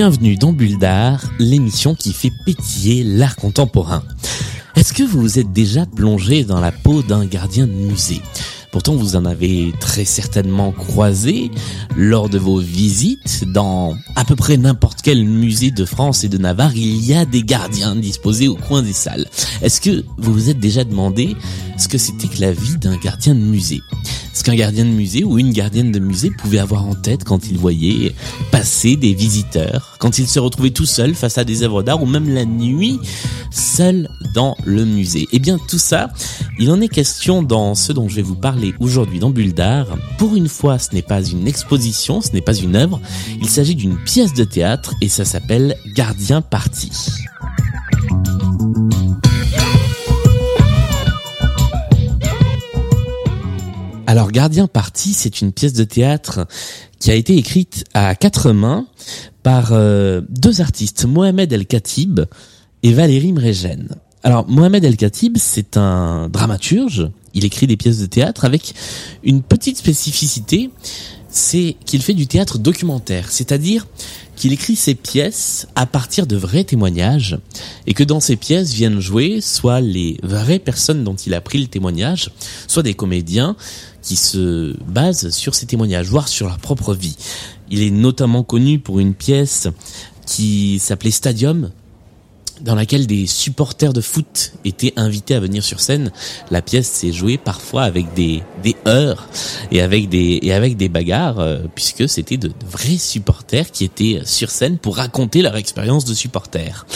Bienvenue dans Bulle l'émission qui fait pétiller l'art contemporain. Est-ce que vous vous êtes déjà plongé dans la peau d'un gardien de musée? Pourtant, vous en avez très certainement croisé lors de vos visites dans à peu près n'importe quel musée de France et de Navarre. Il y a des gardiens disposés au coin des salles. Est-ce que vous vous êtes déjà demandé ce que c'était que la vie d'un gardien de musée? Ce qu'un gardien de musée ou une gardienne de musée pouvait avoir en tête quand il voyait passer des visiteurs, quand il se retrouvait tout seul face à des œuvres d'art ou même la nuit seul dans le musée? Eh bien tout ça, il en est question dans ce dont je vais vous parler aujourd'hui dans Bulle d'Art. Pour une fois, ce n'est pas une exposition, ce n'est pas une œuvre, il s'agit d'une pièce de théâtre et ça s'appelle Gardien Parti. Alors Gardien Parti, c'est une pièce de théâtre qui a été écrite à quatre mains par euh, deux artistes, Mohamed El Khatib et Valérie Mregen. Alors Mohamed El Khatib, c'est un dramaturge, il écrit des pièces de théâtre avec une petite spécificité, c'est qu'il fait du théâtre documentaire, c'est-à-dire qu'il écrit ses pièces à partir de vrais témoignages et que dans ces pièces viennent jouer soit les vraies personnes dont il a pris le témoignage, soit des comédiens qui se basent sur ces témoignages, voire sur leur propre vie. Il est notamment connu pour une pièce qui s'appelait Stadium, dans laquelle des supporters de foot étaient invités à venir sur scène. La pièce s'est jouée parfois avec des des heurts et avec des et avec des bagarres euh, puisque c'était de, vrais supporters qui étaient sur scène pour raconter leur expérience de supporters.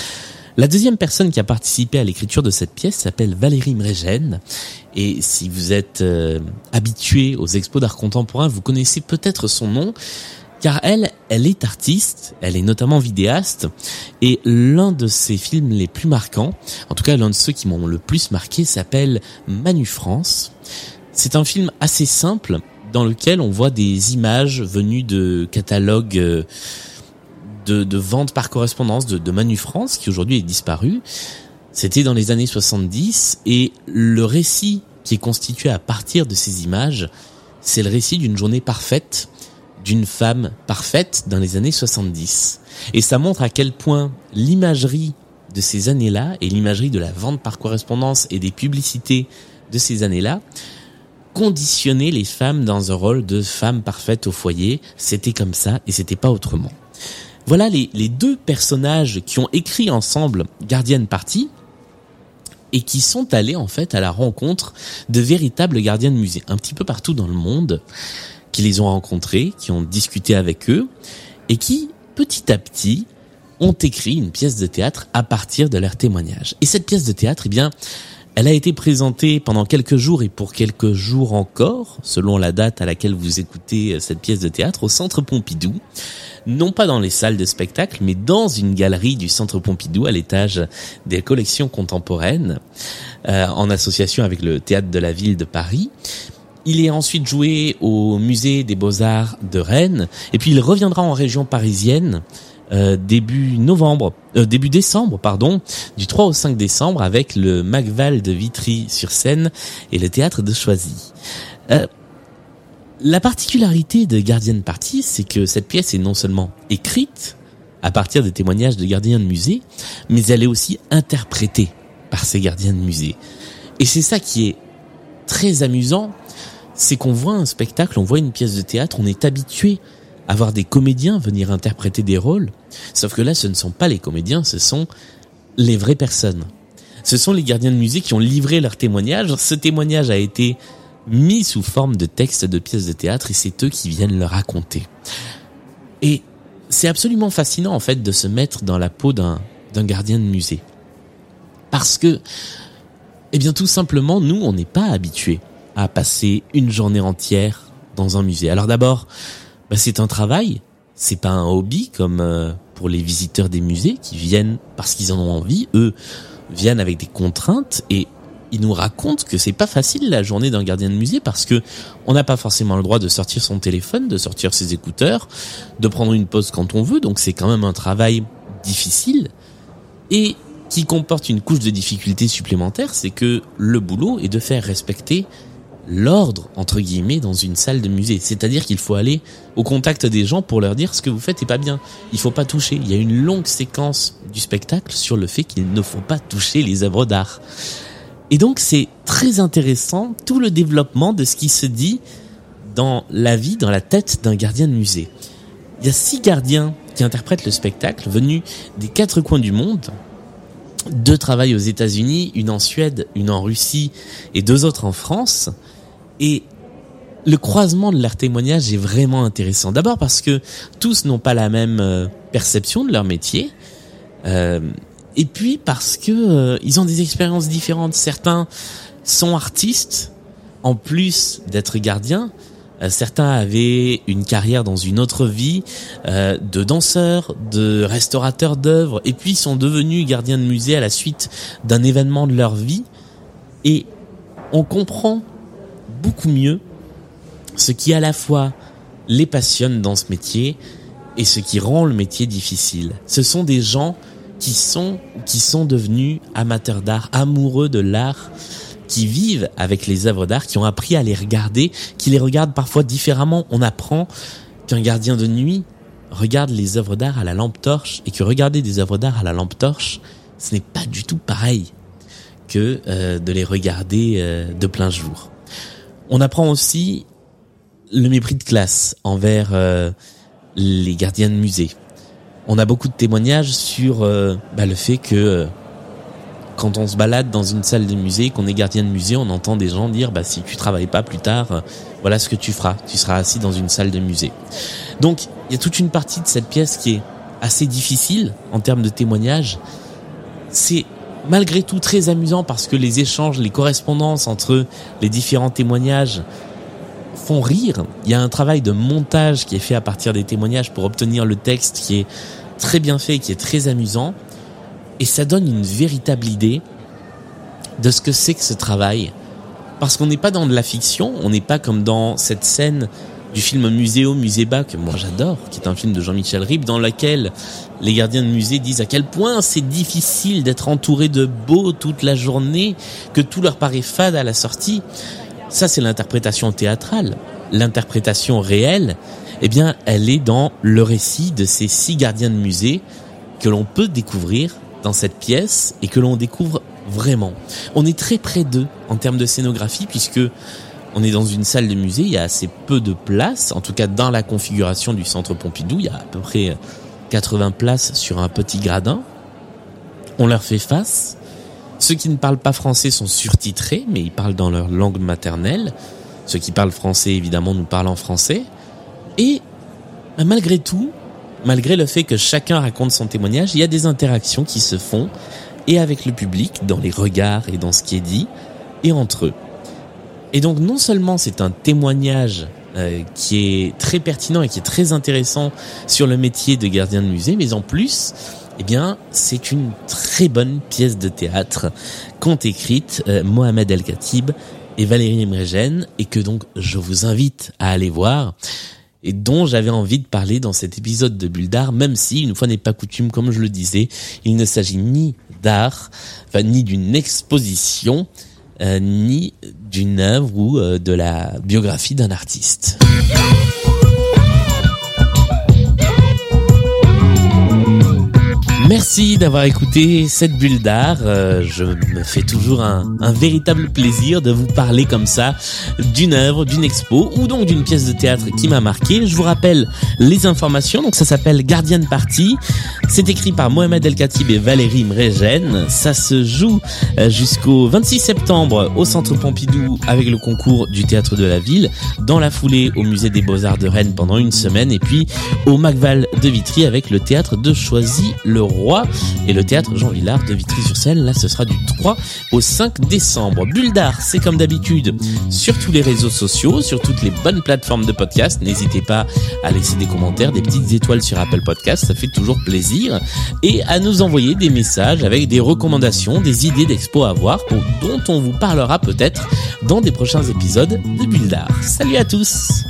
La deuxième personne qui a participé à l'écriture de cette pièce s'appelle Valérie Mregen et si vous êtes euh, habitué aux expos d'art contemporain, vous connaissez peut-être son nom car elle, elle est artiste, elle est notamment vidéaste, et l'un de ses films les plus marquants, en tout cas l'un de ceux qui m'ont le plus marqué, s'appelle Manu France. C'est un film assez simple dans lequel on voit des images venues de catalogues euh, de, de vente par correspondance de, de Manu France, qui aujourd'hui est disparu. C'était dans les années 70, et le récit qui est constitué à partir de ces images, c'est le récit d'une journée parfaite d'une femme parfaite dans les années 70. Et ça montre à quel point l'imagerie de ces années-là et l'imagerie de la vente par correspondance et des publicités de ces années-là conditionnait les femmes dans un rôle de femme parfaite au foyer. C'était comme ça et c'était pas autrement. Voilà les, les, deux personnages qui ont écrit ensemble Gardienne Party et qui sont allés en fait à la rencontre de véritables gardiens de musée un petit peu partout dans le monde qui les ont rencontrés, qui ont discuté avec eux, et qui, petit à petit, ont écrit une pièce de théâtre à partir de leurs témoignages. Et cette pièce de théâtre, eh bien, elle a été présentée pendant quelques jours et pour quelques jours encore, selon la date à laquelle vous écoutez cette pièce de théâtre, au Centre Pompidou. Non pas dans les salles de spectacle, mais dans une galerie du Centre Pompidou à l'étage des collections contemporaines, euh, en association avec le Théâtre de la Ville de Paris. Il est ensuite joué au musée des beaux-arts de Rennes et puis il reviendra en région parisienne euh, début novembre, euh, début décembre, pardon, du 3 au 5 décembre avec le Macval de Vitry sur scène et le théâtre de Choisy. Euh, la particularité de Gardienne Party, c'est que cette pièce est non seulement écrite à partir des témoignages de gardiens de musée, mais elle est aussi interprétée par ces gardiens de musée. Et c'est ça qui est très amusant c'est qu'on voit un spectacle, on voit une pièce de théâtre, on est habitué à voir des comédiens venir interpréter des rôles. Sauf que là, ce ne sont pas les comédiens, ce sont les vraies personnes. Ce sont les gardiens de musée qui ont livré leur témoignage. Ce témoignage a été mis sous forme de texte de pièces de théâtre et c'est eux qui viennent le raconter. Et c'est absolument fascinant en fait de se mettre dans la peau d'un d'un gardien de musée. Parce que, eh bien tout simplement, nous, on n'est pas habitués à passer une journée entière dans un musée. Alors d'abord, bah c'est un travail, c'est pas un hobby comme euh, pour les visiteurs des musées qui viennent parce qu'ils en ont envie. Eux viennent avec des contraintes et il nous raconte que c'est pas facile la journée d'un gardien de musée parce que on n'a pas forcément le droit de sortir son téléphone, de sortir ses écouteurs, de prendre une pause quand on veut. Donc c'est quand même un travail difficile et qui comporte une couche de difficulté supplémentaire, c'est que le boulot est de faire respecter l'ordre entre guillemets dans une salle de musée. C'est-à-dire qu'il faut aller au contact des gens pour leur dire ce que vous faites est pas bien. Il faut pas toucher. Il y a une longue séquence du spectacle sur le fait qu'il ne faut pas toucher les œuvres d'art. Et donc c'est très intéressant tout le développement de ce qui se dit dans la vie, dans la tête d'un gardien de musée. Il y a six gardiens qui interprètent le spectacle venus des quatre coins du monde. Deux travaillent aux États-Unis, une en Suède, une en Russie et deux autres en France. Et le croisement de leurs témoignages est vraiment intéressant. D'abord parce que tous n'ont pas la même euh, perception de leur métier. Euh, et puis parce que euh, ils ont des expériences différentes. Certains sont artistes en plus d'être gardiens. Euh, certains avaient une carrière dans une autre vie euh, de danseurs, de restaurateurs d'œuvres, et puis sont devenus gardiens de musée à la suite d'un événement de leur vie. Et on comprend beaucoup mieux ce qui à la fois les passionne dans ce métier et ce qui rend le métier difficile. Ce sont des gens qui sont qui sont devenus amateurs d'art, amoureux de l'art, qui vivent avec les œuvres d'art, qui ont appris à les regarder, qui les regardent parfois différemment. On apprend qu'un gardien de nuit regarde les œuvres d'art à la lampe torche et que regarder des œuvres d'art à la lampe torche, ce n'est pas du tout pareil que euh, de les regarder euh, de plein jour. On apprend aussi le mépris de classe envers euh, les gardiens de musée on a beaucoup de témoignages sur bah, le fait que quand on se balade dans une salle de musée, qu'on est gardien de musée, on entend des gens dire bah si tu travailles pas plus tard, euh, voilà ce que tu feras, tu seras assis dans une salle de musée. Donc il y a toute une partie de cette pièce qui est assez difficile en termes de témoignages. C'est malgré tout très amusant parce que les échanges, les correspondances entre les différents témoignages font rire. Il y a un travail de montage qui est fait à partir des témoignages pour obtenir le texte qui est très bien fait, qui est très amusant. Et ça donne une véritable idée de ce que c'est que ce travail. Parce qu'on n'est pas dans de la fiction, on n'est pas comme dans cette scène du film Muséo Muséba que moi j'adore, qui est un film de Jean-Michel Ribes, dans lequel les gardiens de musée disent à quel point c'est difficile d'être entouré de beaux toute la journée, que tout leur paraît fade à la sortie. Ça, c'est l'interprétation théâtrale. L'interprétation réelle, eh bien, elle est dans le récit de ces six gardiens de musée que l'on peut découvrir dans cette pièce et que l'on découvre vraiment. On est très près d'eux en termes de scénographie puisque on est dans une salle de musée, il y a assez peu de places, en tout cas dans la configuration du centre Pompidou, il y a à peu près 80 places sur un petit gradin. On leur fait face, ceux qui ne parlent pas français sont surtitrés, mais ils parlent dans leur langue maternelle. Ceux qui parlent français, évidemment, nous parlent en français. Et malgré tout, malgré le fait que chacun raconte son témoignage, il y a des interactions qui se font, et avec le public, dans les regards et dans ce qui est dit, et entre eux. Et donc non seulement c'est un témoignage euh, qui est très pertinent et qui est très intéressant sur le métier de gardien de musée, mais en plus, eh bien, c'est une très bonne pièce de théâtre qu'ont écrite euh, Mohamed El Khatib et Valérie Imregen et que donc je vous invite à aller voir et dont j'avais envie de parler dans cet épisode de Bulle d'art, même si, une fois n'est pas coutume, comme je le disais, il ne s'agit ni d'art, ni d'une exposition, euh, ni d'une œuvre ou euh, de la biographie d'un artiste. Merci d'avoir écouté cette bulle d'art. Euh, je me fais toujours un, un, véritable plaisir de vous parler comme ça d'une œuvre, d'une expo ou donc d'une pièce de théâtre qui m'a marqué. Je vous rappelle les informations. Donc ça s'appelle Guardian Party. C'est écrit par Mohamed El Khatib et Valérie Mregen. Ça se joue euh, jusqu'au 26 septembre au Centre Pompidou avec le concours du théâtre de la ville. Dans la foulée au musée des Beaux-Arts de Rennes pendant une semaine et puis au Macval de Vitry avec le théâtre de Choisy-le-Roi. Et le théâtre Jean Villard de Vitry-sur-Seine. Là, ce sera du 3 au 5 décembre. Bulle d'art, c'est comme d'habitude sur tous les réseaux sociaux, sur toutes les bonnes plateformes de podcast. N'hésitez pas à laisser des commentaires, des petites étoiles sur Apple Podcast, ça fait toujours plaisir. Et à nous envoyer des messages avec des recommandations, des idées d'expo à voir dont on vous parlera peut-être dans des prochains épisodes de Bulle d'art. Salut à tous